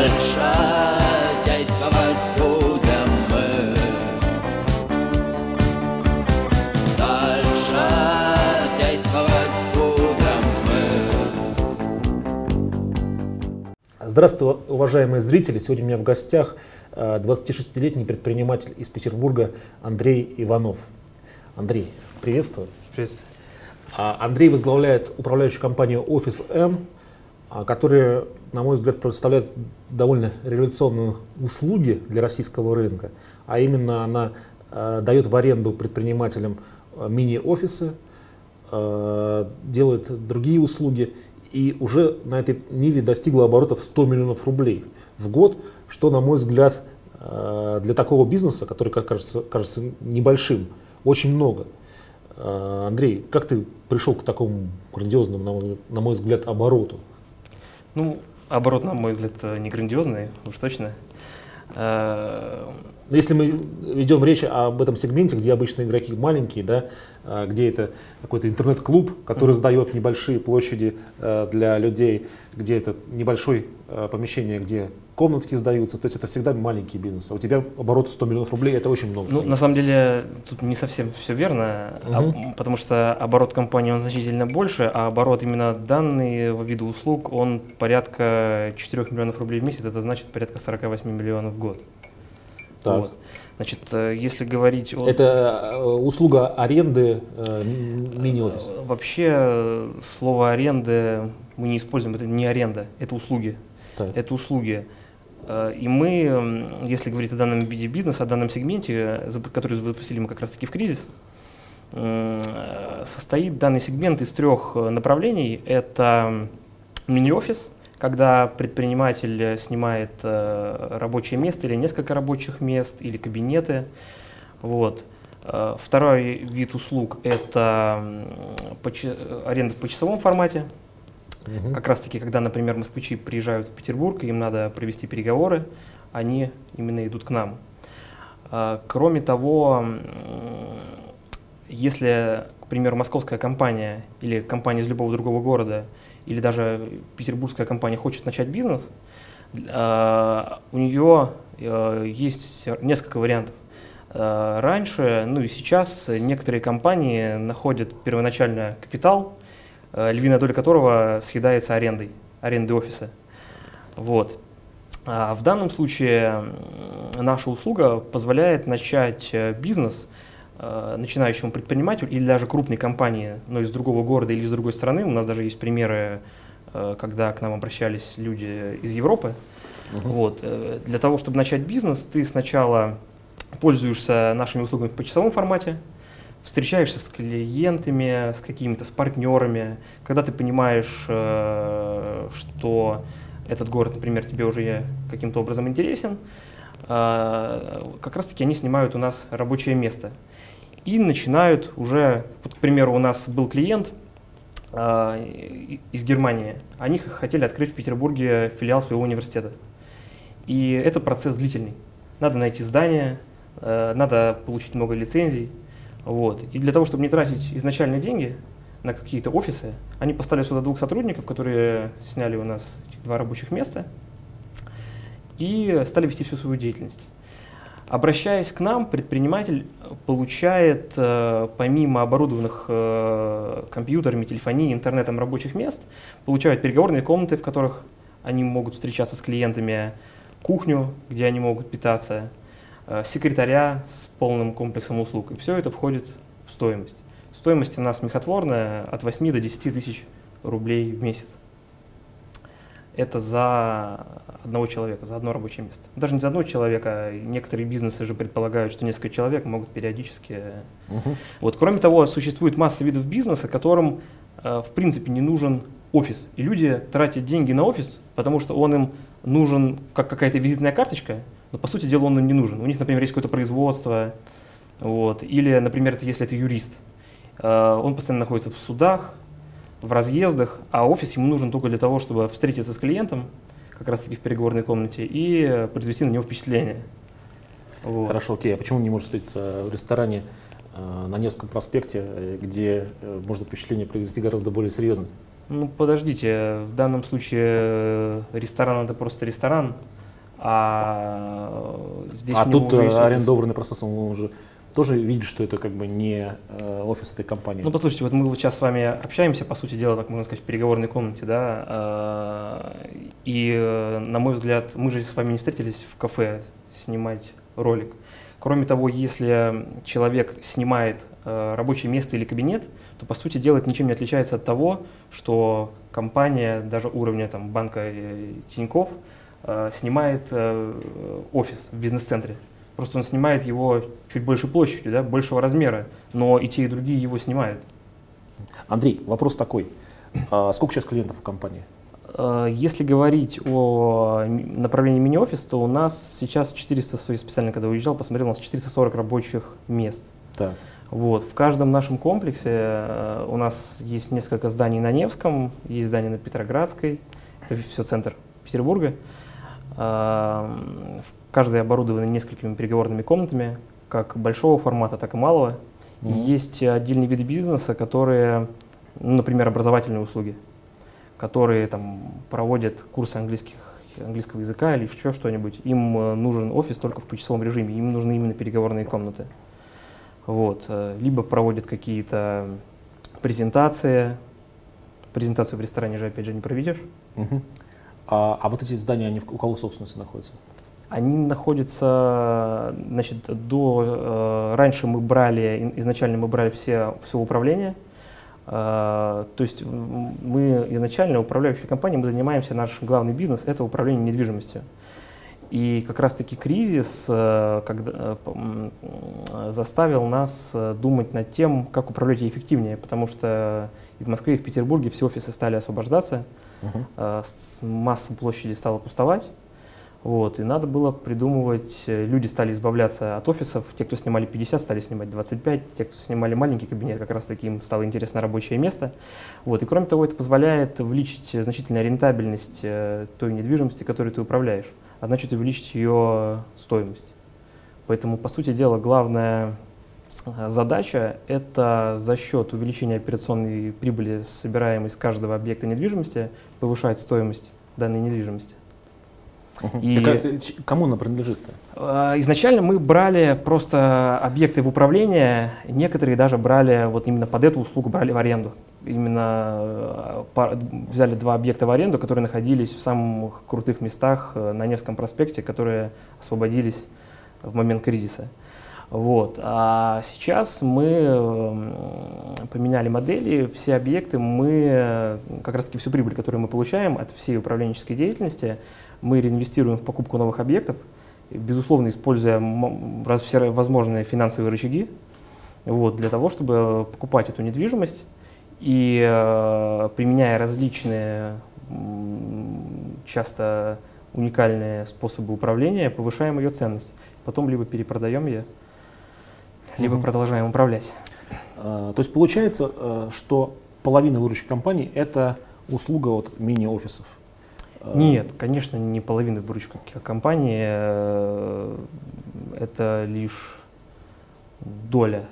Дальше действовать будем мы. Дальше действовать будем мы. Здравствуйте, уважаемые зрители. Сегодня у меня в гостях э, 26-летний предприниматель из Петербурга Андрей Иванов. Андрей, приветствую. Приветствую. А, Андрей возглавляет управляющую компанию Office M, а, которая, на мой взгляд, предоставляет довольно революционные услуги для российского рынка. А именно она э, дает в аренду предпринимателям э, мини-офисы, э, делает другие услуги и уже на этой ниве достигла оборотов 100 миллионов рублей в год, что, на мой взгляд, э, для такого бизнеса, который как кажется, кажется небольшим, очень много. Э, Андрей, как ты пришел к такому грандиозному, на мой взгляд, обороту? Ну, оборот, на мой взгляд, э, не грандиозный, уж точно. Э, Если мы ведем речь об этом сегменте, где обычно игроки маленькие, да, а, где это какой-то интернет-клуб, который Мгм. сдает небольшие площади э, для людей, где это небольшое э, помещение, где комнатки сдаются, то есть это всегда маленький бизнес. А у тебя оборот 100 миллионов рублей, это очень много. Ну, на самом деле, тут не совсем все верно, а, Мгм. м, потому что оборот компании он значительно больше, а оборот именно данного вида услуг, он порядка 4 миллионов рублей в месяц, это значит порядка 48 миллионов в год. Так. Вот. Значит, э, если говорить о... Это э, услуга аренды э, мини-офиса. Э, Вообще, слово аренды мы не используем, это не аренда, это услуги. Так. это услуги. Э, И мы, если говорить о данном виде бизнеса, о данном сегменте, э, который запустили мы как раз-таки в кризис, э, состоит данный сегмент из трех направлений. Это мини-офис, когда предприниматель снимает рабочее место или несколько рабочих мест, или кабинеты. Вот. Второй вид услуг – это аренда в почасовом формате, Мгм. как раз таки, когда, например, москвичи приезжают в Петербург, им надо провести переговоры, они именно идут к нам. А, Кроме того, если, к примеру, московская компания или компания из любого другого города, или даже петербургская компания хочет начать бизнес, а, у нее э, есть несколько вариантов. А, Раньше, ну и сейчас некоторые компании находят первоначально капитал, львиная доля которого съедается арендой, арендой офиса. Вот. А в данном случае наша услуга позволяет начать э, бизнес э, начинающему предпринимателю или даже крупной компании, но из другого города или из другой страны. У нас даже есть примеры, э, когда к нам обращались люди из Европы. Мгм. Вот. э, Для того, чтобы начать бизнес, ты сначала пользуешься нашими услугами в почасовом формате, встречаешься с клиентами, с какими-то, с партнерами, когда ты понимаешь, э, что этот город, например, тебе уже каким-то образом интересен, э, как раз-таки они снимают у нас рабочее место. И начинают уже, вот, к примеру, у нас был клиент э, из Германии, они хотели открыть в Петербурге филиал своего университета. И это процесс длительный. Надо найти здание, надо получить много лицензий. Вот. И для того, чтобы не тратить изначальные деньги на какие-то офисы, они поставили сюда двух сотрудников, которые сняли у нас два рабочих места и стали вести всю свою деятельность. Обращаясь к нам, предприниматель получает, э, помимо оборудованных э, компьютерами, телефонией, интернетом рабочих мест, получают переговорные комнаты, в которых они могут встречаться с клиентами, кухню, где они могут питаться, секретаря с полным комплексом услуг. И все это входит в стоимость. Стоимость у нас смехотворная от 8 до 10 тысяч рублей в месяц. Это за одного человека, за одно рабочее место. Даже не за одного человека, некоторые бизнесы же предполагают, что несколько человек могут периодически Мгм. вот. Кроме того, существует масса видов бизнеса, которым э, в принципе не нужен офис. И люди тратят деньги на офис, потому что он им нужен как какая-то визитная карточка, но по сути дела он им не нужен. У них, например, есть какое-то производство, вот. или, например, если это юрист, э, он постоянно находится в судах, в разъездах, а офис ему нужен только для того, чтобы встретиться с клиентом, как раз-таки в переговорной комнате, и произвести на него впечатление. Вот. Хорошо, окей. А почему не может встретиться в ресторане э, на Невском проспекте, где э, можно впечатление произвести гораздо более серьезное? Ну, подождите, в данном случае э, ресторан это просто ресторан, а э, здесь а тут э, арендованный процесс, он уже тоже видит, что это как бы не э, офис этой компании. Ну, послушайте, вот мы вот сейчас с вами общаемся, по сути дела, так можно сказать, в переговорной комнате, да, и, на мой взгляд, мы же с вами не встретились в кафе снимать ролик. Кроме того, если человек снимает рабочее место или кабинет, то, по сути дела, это ничем не отличается от того, что компания, даже уровня там, банка Тинькофф, э, снимает э, офис в бизнес-центре. Просто он снимает его чуть больше площадью, да, большего размера, но и те, и другие его снимают. Андрей, вопрос такой. А сколько сейчас клиентов в компании? Э, Если говорить о направлении мини-офис, то у нас сейчас 400, я специально когда уезжал, посмотрел, у нас 440 рабочих мест. Так. Вот. В каждом нашем комплексе э, у нас есть несколько зданий на Невском, есть здание на Петроградской, это все центр Петербурга. В- Каждый оборудованы несколькими переговорными комнатами, как большого формата, так и малого. Мгм. есть отдельные виды бизнеса, которые, ну, например, образовательные услуги, которые там проводят курсы английских, английского языка или еще что-нибудь. Им э, нужен офис только в почасовом режиме, им нужны именно переговорные комнаты. Вот. э, Либо проводят какие-то презентации. Презентацию в ресторане же, опять же, не проведешь. Мгм. А, а вот эти здания, они у кого собственности находятся? Они находятся, значит, до, э, раньше мы брали, изначально мы брали все, все управление, Э, то есть мы изначально, управляющая компания, мы занимаемся, наш главный бизнес – это управление недвижимостью. И как раз-таки кризис э, когда, э, э, заставил нас думать над тем, как управлять ей эффективнее, потому что и в Москве, и в Петербурге все офисы стали освобождаться, с- масса площади стала пустовать. Вот, и надо было придумывать, э, люди стали избавляться от офисов, те, кто снимали 50, стали снимать 25, те, кто снимали маленький кабинет, как раз таки им стало интересно рабочее место. Вот, и кроме того, это позволяет увеличить значительно рентабельность э, той недвижимости, которой ты управляешь, а значит увеличить ее стоимость. Поэтому, по сути дела, главная э, задача – это за счет увеличения операционной прибыли, собираемой с каждого объекта недвижимости, повышать стоимость данной недвижимости. И- Так, а, кому она принадлежит-то? Э, Изначально мы брали просто объекты в управление, некоторые даже брали вот именно под эту услугу брали в аренду. Именно э, взяли два объекта в аренду, которые находились в самых крутых местах э, на Невском проспекте, которые освободились в момент кризиса. Вот. А сейчас мы поменяли модели, все объекты, мы как раз таки всю прибыль, которую мы получаем от всей управленческой деятельности, мы реинвестируем в покупку новых объектов, безусловно, используя все возможные финансовые рычаги вот, для того, чтобы покупать эту недвижимость и э, применяя различные, часто уникальные способы управления, повышаем ее ценность. Потом либо перепродаем ее, либо Мгм. продолжаем управлять. А, То есть получается, э, что половина выручки компании – это услуга от мини-офисов? Э, Нет, конечно, не половина выручки компании, э, это лишь доля,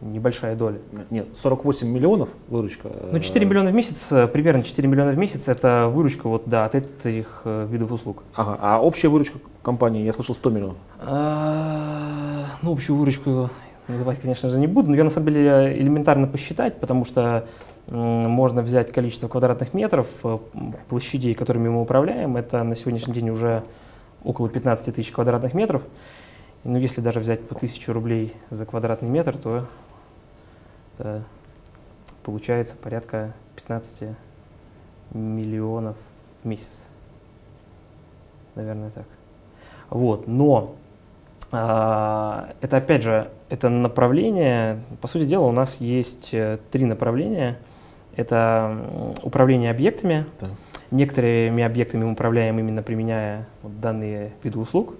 небольшая доля. Нет, 48 миллионов выручка. Ну, э, 4 миллиона в месяц, примерно 4 миллиона в месяц это выручка вот, да, от этих видов услуг. Ага, а общая выручка компании, я слышал, 100 миллионов. А, Ну, общую выручку называть, конечно же, не буду, но я на самом деле элементарно посчитать, потому что можно взять количество квадратных метров э, площадей, которыми мы управляем, это на сегодняшний день уже около 15 тысяч квадратных метров. Ну, если даже взять по 1000 рублей за квадратный метр, то это получается порядка 15 миллионов в месяц. Наверное, так. Вот, но это опять же, это направление, по сути дела, у нас есть э, три направления. Это управление объектами. Так. Некоторыми объектами мы управляем именно применяя вот данные виды услуг.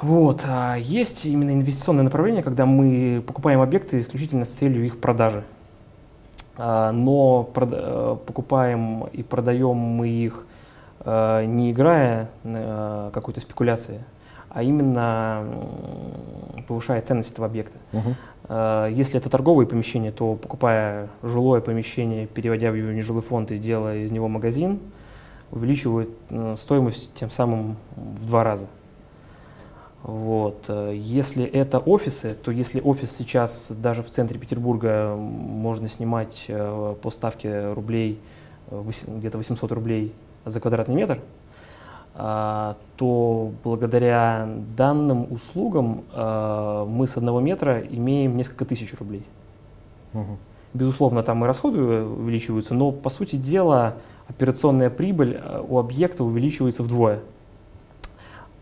Вот. А есть именно инвестиционное направление, когда мы покупаем объекты исключительно с целью их продажи. А, Но прода- э, покупаем и продаем мы их э, не играя какой-то спекуляции, а именно м, повышает ценность этого объекта. Э, Если это торговые помещения, то покупая жилое помещение, переводя его в нежилой фонд и делая из него магазин, увеличивают э, стоимость тем самым в два раза. Вот. э, Если это офисы, то если офис сейчас даже в центре Петербурга можно снимать по ставке рублей где-то 800 рублей за квадратный метр, то благодаря данным услугам а, мы с одного метра имеем несколько тысяч рублей. Мгм. Безусловно, там и расходы увеличиваются, но по сути дела операционная прибыль а, у объекта увеличивается вдвое.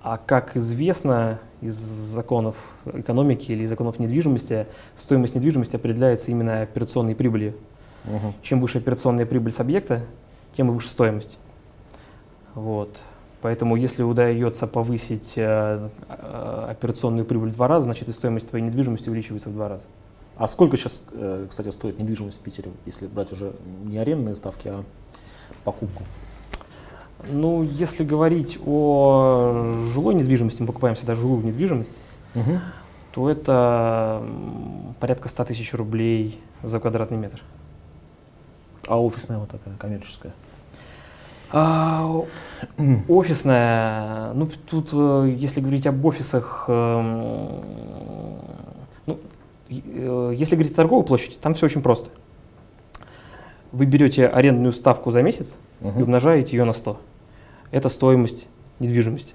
А как известно из законов экономики или из законов недвижимости, стоимость недвижимости определяется именно операционной прибылью. Мгм. Чем выше операционная прибыль с объекта, тем и выше стоимость. Вот. Поэтому если удается повысить э, э, операционную прибыль в два раза, значит и стоимость твоей недвижимости увеличивается в два раза. А сколько сейчас, э, кстати, стоит недвижимость в Питере, если брать уже не арендные ставки, а покупку? Ну, если говорить о жилой недвижимости, мы покупаем всегда жилую недвижимость, Мгм. то это порядка 100 тысяч рублей за квадратный метр. А офисная вот такая, коммерческая? А, Офисная, ну тут, э, если говорить об офисах, эм, ну, и- э, если говорить о торговой площади, там все очень просто. Вы берете арендную ставку за месяц и Мгм. умножаете ее на 100. Это стоимость недвижимости.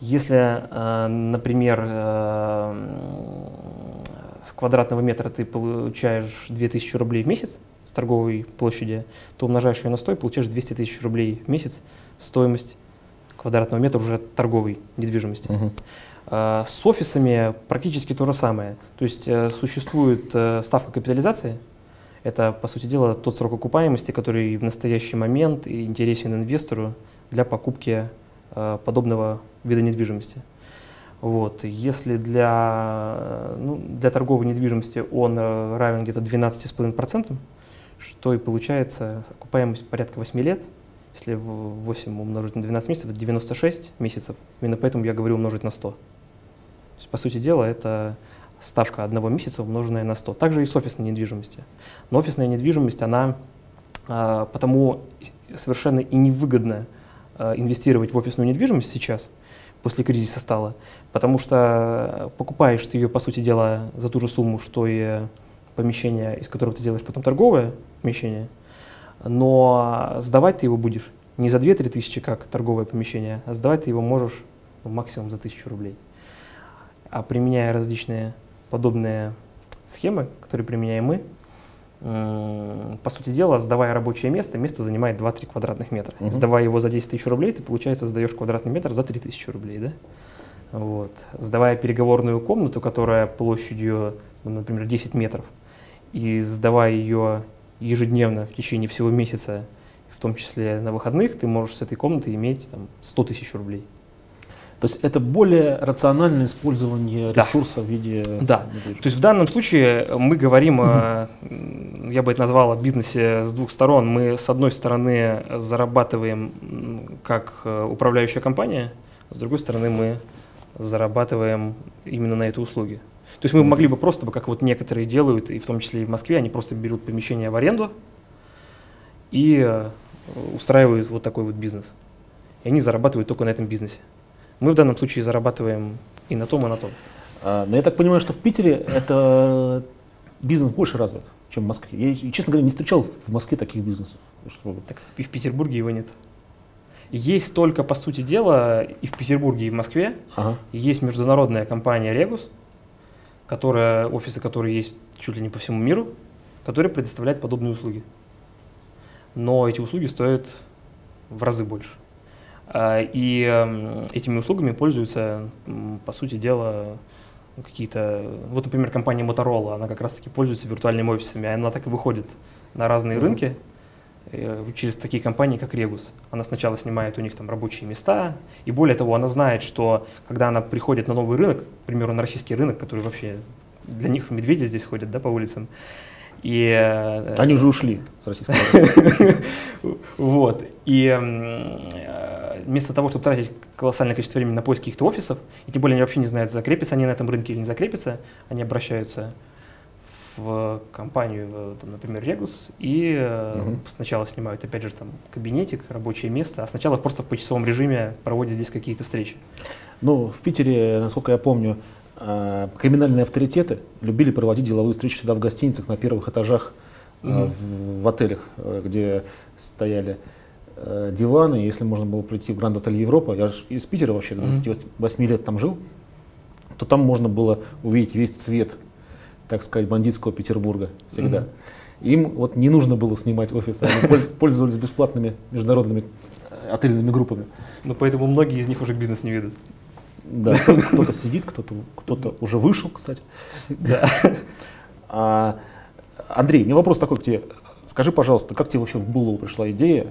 Если, э, например, с квадратного метра ты получаешь 2000 рублей в месяц с торговой площади, то умножаешь ее на 100 и получаешь 200 тысяч рублей в месяц стоимость квадратного метра уже торговой недвижимости. Э, С офисами практически то же самое. То есть э, существует э, ставка капитализации. Это, по сути дела, тот срок окупаемости, который в настоящий момент интересен инвестору для покупки э, подобного вида недвижимости. Вот. Если для, ну, для торговой недвижимости он равен где-то 12,5%, что и получается окупаемость порядка 8 лет. Если в 8 умножить на 12 месяцев, это 96 месяцев. Именно поэтому я говорю умножить на 100. То есть, по сути дела, это ставка одного месяца, умноженная на 100. Также и с офисной недвижимостью. Но офисная недвижимость, она а, потому совершенно и невыгодно а, инвестировать в офисную недвижимость сейчас, после кризиса стало, потому что покупаешь ты ее, по сути дела, за ту же сумму, что и помещение, из которого ты сделаешь потом торговое помещение, но сдавать ты его будешь не за 2-3 тысячи, как торговое помещение, а сдавать ты его можешь ну, максимум за тысячу рублей. А применяя различные подобные схемы, которые применяем мы, по сути дела, сдавая рабочее место, место занимает 2-3 квадратных метра. Мгм. Сдавая его за 10 тысяч рублей, ты, получается, сдаешь квадратный метр за 3 тысячи рублей, да? Вот. Сдавая переговорную комнату, которая площадью, ну, например, 10 метров, и сдавая ее ежедневно в течение всего месяца, в том числе на выходных, ты можешь с этой комнаты иметь там, 100 тысяч рублей. То есть это более рациональное использование Да. ресурса в виде Да. недвижимости. То есть в данном случае мы говорим, о, я бы это назвал, о бизнесе с двух сторон. Мы с одной стороны зарабатываем как э, управляющая компания, с другой стороны мы зарабатываем именно на этой услуге. То есть мы могли бы просто, как вот некоторые делают, и в том числе и в Москве, они просто берут помещение в аренду и э, устраивают вот такой вот бизнес. И они зарабатывают только на этом бизнесе. Мы в данном случае зарабатываем и на том, и на том. А, Но я так понимаю, что в Питере это бизнес больше развит, чем в Москве. Я, честно говоря, не встречал в Москве таких бизнесов. Так и в Петербурге его нет. Есть только, по сути дела, и в Петербурге, и в Москве, Ага. есть международная компания Регус, которая, офисы которой есть чуть ли не по всему миру, которая предоставляет подобные услуги. Но эти услуги стоят в разы больше. А, И эм, этими услугами пользуются, по сути дела, какие-то... Вот, например, компания Motorola, она как раз-таки пользуется виртуальными офисами, она так и выходит на разные Мгм. рынки через такие компании, как Регус. Она сначала снимает у них там рабочие места, и более того, она знает, что когда она приходит на новый рынок, к примеру, на российский рынок, который вообще для них медведи здесь ходят да, по улицам, И, э, Они уже ушли с российского рынка. Вот. И э, вместо того, чтобы тратить колоссальное количество времени на поиск каких-то офисов, и тем более они вообще не знают, закрепятся они на этом рынке или не закрепятся, они обращаются в компанию, там, например, Регус, и Мгм. сначала снимают, опять же, там кабинетик, рабочее место, а сначала просто в почасовом режиме проводят здесь какие-то встречи. Ну, в Питере, насколько я помню, э, криминальные авторитеты любили проводить деловые встречи всегда в гостиницах на первых этажах Мгм. в, в отелях, где стояли диваны. Если можно было прийти в Гранд Отель Европа, я же из Питера вообще до Мгм. 28 лет там жил, то там можно было увидеть весь цвет, так сказать, бандитского Петербурга всегда. Мгм. Им вот не нужно было снимать офисы, они польз- пользовались бесплатными международными э, отельными группами. Но поэтому многие из них уже бизнес не ведут. Да, кто-то сидит, кто-то кто уже вышел, кстати. Да. А, Андрей, у меня вопрос такой к тебе. Скажи, пожалуйста, как тебе вообще в голову пришла идея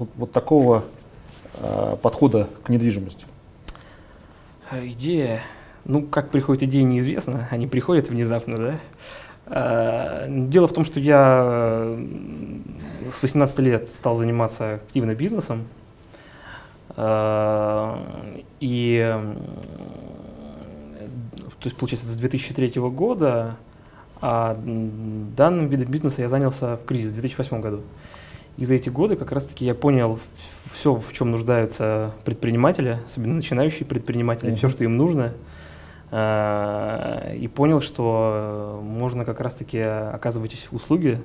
вот, вот такого а, подхода к недвижимости? А Идея, ну, как приходит идея, неизвестно. Они приходят внезапно, да? А, Дело в том, что я э, с 18 лет стал заниматься активно бизнесом. А, И, м, то есть, получается, с 2003 года, а данным видом бизнеса я занялся в кризис в 2008 году. И за эти годы как раз-таки я понял все, в чем нуждаются предприниматели, особенно начинающие предприниматели, Мгм. все, что им нужно. А, И понял, что можно как раз-таки оказывать услуги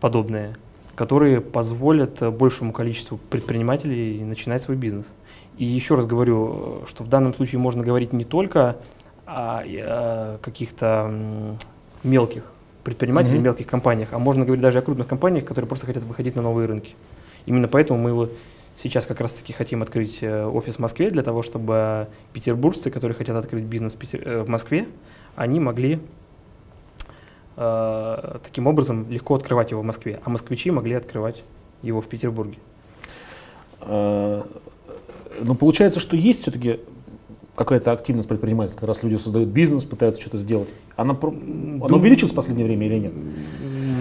подобные, которые позволят большему количеству предпринимателей начинать свой бизнес. И еще раз говорю, что в данном случае можно говорить не только о, э, каких-то мелких предпринимателей, Мгм. мелких компаниях, а можно говорить даже о крупных компаниях, которые просто хотят выходить на новые рынки. Именно поэтому мы вот сейчас как раз-таки хотим открыть э, офис в Москве для того, чтобы петербуржцы, которые хотят открыть бизнес в э, в Москве, они могли э, таким образом легко открывать его в Москве, а москвичи могли открывать его в Петербурге. А, Но получается, что есть все-таки какая-то активность предпринимательская, раз люди создают бизнес, пытаются что-то сделать. Она, она увеличилась в последнее время или нет?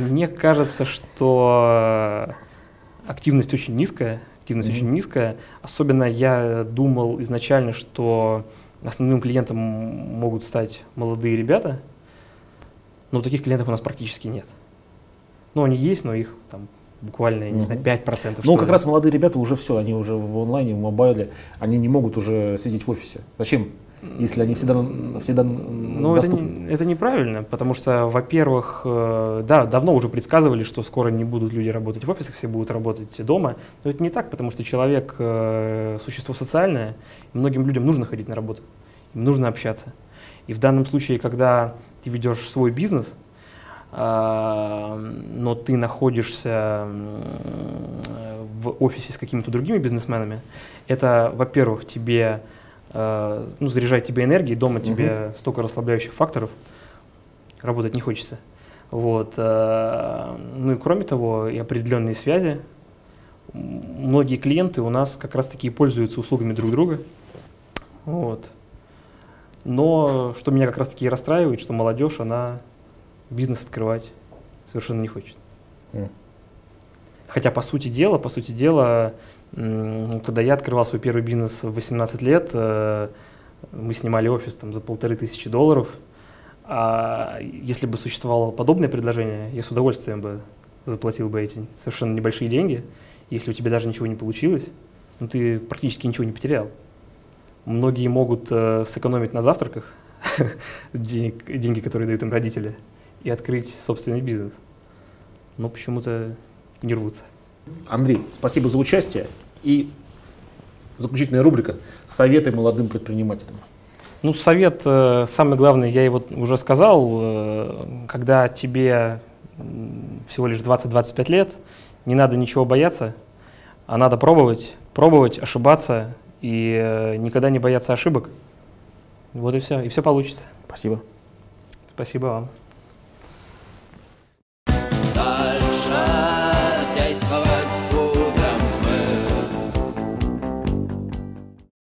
Мне кажется, что активность очень низкая, активность Мгм. очень низкая. Особенно я думал изначально, что основным клиентом могут стать молодые ребята, но таких клиентов у нас практически нет. Ну, они есть, но их там буквально, я не знаю, 5%. Ну, как ли. раз молодые ребята уже все, они уже в онлайне, в мобайле, они не могут уже сидеть в офисе. Зачем? Если они всегда, всегда Ну, это, доступны. не- это неправильно, потому что, во-первых, э, да, давно уже предсказывали, что скоро не будут люди работать в офисах, все будут работать дома. Но это не так, потому что человек э, существо социальное, и многим людям нужно ходить на работу, им нужно общаться. И в данном случае, когда ты ведешь свой бизнес, а, но ты находишься в офисе с какими-то другими бизнесменами, это, во-первых, тебе ну, заряжает тебе энергией, дома тебе столько расслабляющих факторов, работать не хочется. Вот. э, Ну и кроме того, и определенные связи. Многие клиенты у нас как раз-таки пользуются услугами друг друга. Вот. Но что меня как раз-таки и расстраивает, что молодежь, она бизнес открывать совершенно не хочет. М. Хотя, по сути дела, по сути дела, когда я открывал свой первый бизнес в 18 лет, э, мы снимали офис там за полторы тысячи долларов. А если бы существовало подобное предложение, я с удовольствием бы заплатил бы эти совершенно небольшие деньги. Если у тебя даже ничего не получилось, ну ты практически ничего не потерял. Многие могут э, сэкономить на завтраках денег, деньги, которые дают им родители, и открыть собственный бизнес. Но почему-то не рвутся. Андрей, спасибо за участие. И заключительная рубрика «Советы молодым предпринимателям». Ну, совет, э, самый главный, я его уже сказал, э, когда тебе всего лишь 20-25 лет, не надо ничего бояться, а надо пробовать, пробовать, ошибаться и э, никогда не бояться ошибок. Вот и все, и все получится. Спасибо. Спасибо вам.